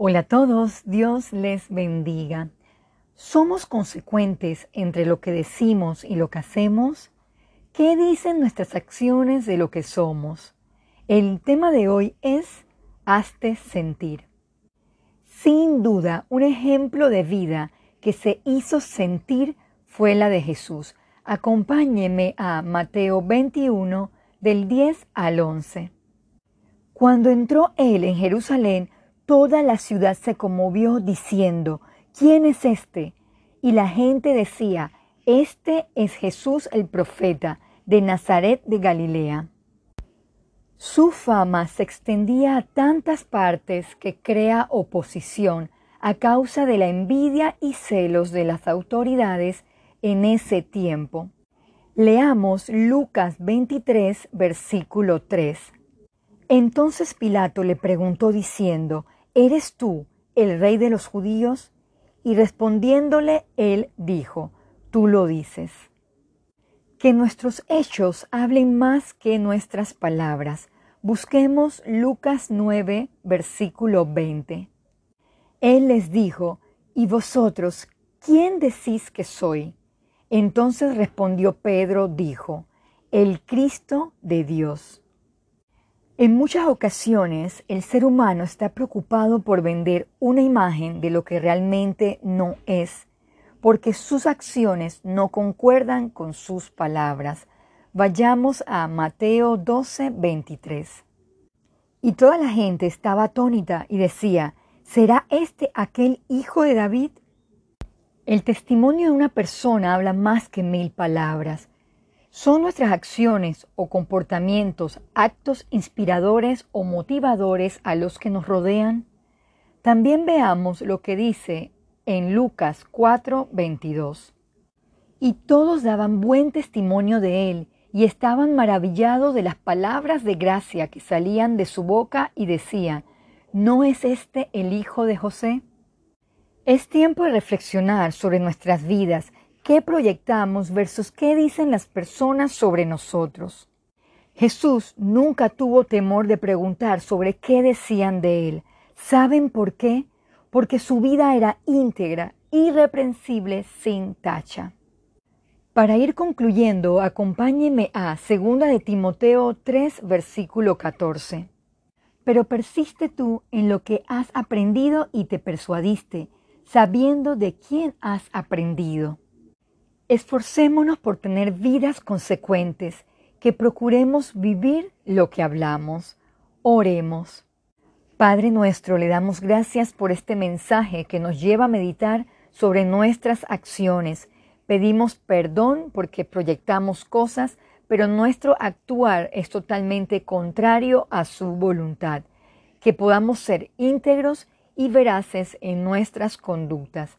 Hola a todos, Dios les bendiga. ¿Somos consecuentes entre lo que decimos y lo que hacemos? ¿Qué dicen nuestras acciones de lo que somos? El tema de hoy es Hazte sentir. Sin duda, un ejemplo de vida que se hizo sentir fue la de Jesús. Acompáñeme a Mateo 21 del 10 al 11. Cuando entró él en Jerusalén, toda la ciudad se conmovió diciendo, ¿quién es este? Y la gente decía, este es Jesús el profeta de Nazaret de Galilea. Su fama se extendía a tantas partes que crea oposición a causa de la envidia y celos de las autoridades en ese tiempo. Leamos Lucas 23, versículo 3. Entonces Pilato le preguntó diciendo, ¿Eres tú el rey de los judíos? Y respondiéndole él dijo, Tú lo dices. Que nuestros hechos hablen más que nuestras palabras. Busquemos Lucas 9, versículo 20. Él les dijo, ¿Y vosotros quién decís que soy? Entonces respondió Pedro, dijo, el Cristo de Dios. En muchas ocasiones el ser humano está preocupado por vender una imagen de lo que realmente no es, porque sus acciones no concuerdan con sus palabras. Vayamos a Mateo 12, 23. Y toda la gente estaba atónita y decía, ¿será este aquel hijo de David? El testimonio de una persona habla más que mil palabras. ¿Son nuestras acciones o comportamientos actos inspiradores o motivadores a los que nos rodean? También veamos lo que dice en Lucas 4:22. Y todos daban buen testimonio de él y estaban maravillados de las palabras de gracia que salían de su boca y decían, ¿no es este el hijo de José? Es tiempo de reflexionar sobre nuestras vidas qué proyectamos versus qué dicen las personas sobre nosotros. Jesús nunca tuvo temor de preguntar sobre qué decían de él. ¿Saben por qué? Porque su vida era íntegra, irreprensible, sin tacha. Para ir concluyendo, acompáñeme a 2 de Timoteo 3, versículo 14. Pero persiste tú en lo que has aprendido y te persuadiste, sabiendo de quién has aprendido. Esforcémonos por tener vidas consecuentes, que procuremos vivir lo que hablamos. Oremos. Padre nuestro, le damos gracias por este mensaje que nos lleva a meditar sobre nuestras acciones. Pedimos perdón porque proyectamos cosas, pero nuestro actuar es totalmente contrario a su voluntad. Que podamos ser íntegros y veraces en nuestras conductas.